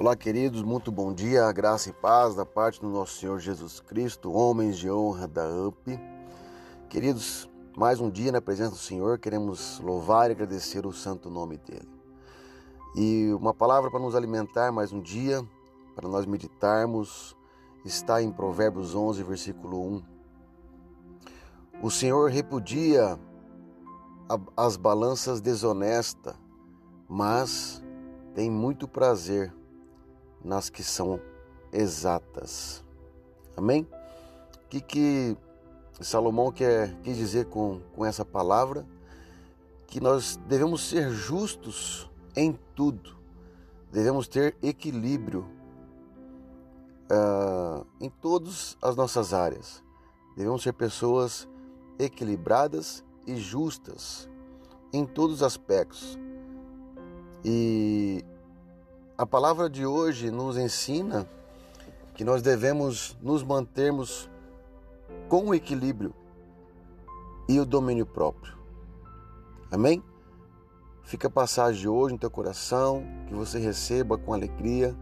Olá, queridos, muito bom dia, graça e paz da parte do nosso Senhor Jesus Cristo, homens de honra da UP. Queridos, mais um dia na presença do Senhor, queremos louvar e agradecer o santo nome dele. E uma palavra para nos alimentar mais um dia, para nós meditarmos, está em Provérbios 11, versículo 1. O Senhor repudia as balanças desonestas, mas tem muito prazer nas que são exatas. Amém? O que, que Salomão quer, quis dizer com, com essa palavra? Que nós devemos ser justos em tudo, devemos ter equilíbrio uh, em todas as nossas áreas. Devemos ser pessoas equilibradas e justas em todos os aspectos. E a palavra de hoje nos ensina que nós devemos nos mantermos com o equilíbrio e o domínio próprio. Amém? Fica a passagem de hoje no teu coração, que você receba com alegria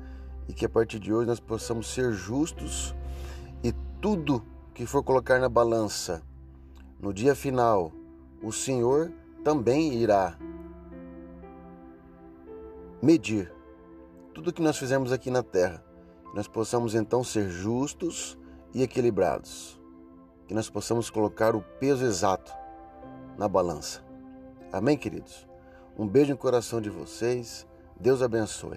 e que a partir de hoje nós possamos ser justos e tudo que for colocar na balança no dia final, o Senhor também irá medir tudo que nós fizemos aqui na terra, que nós possamos então ser justos e equilibrados, que nós possamos colocar o peso exato na balança. Amém, queridos? Um beijo no coração de vocês. Deus abençoe.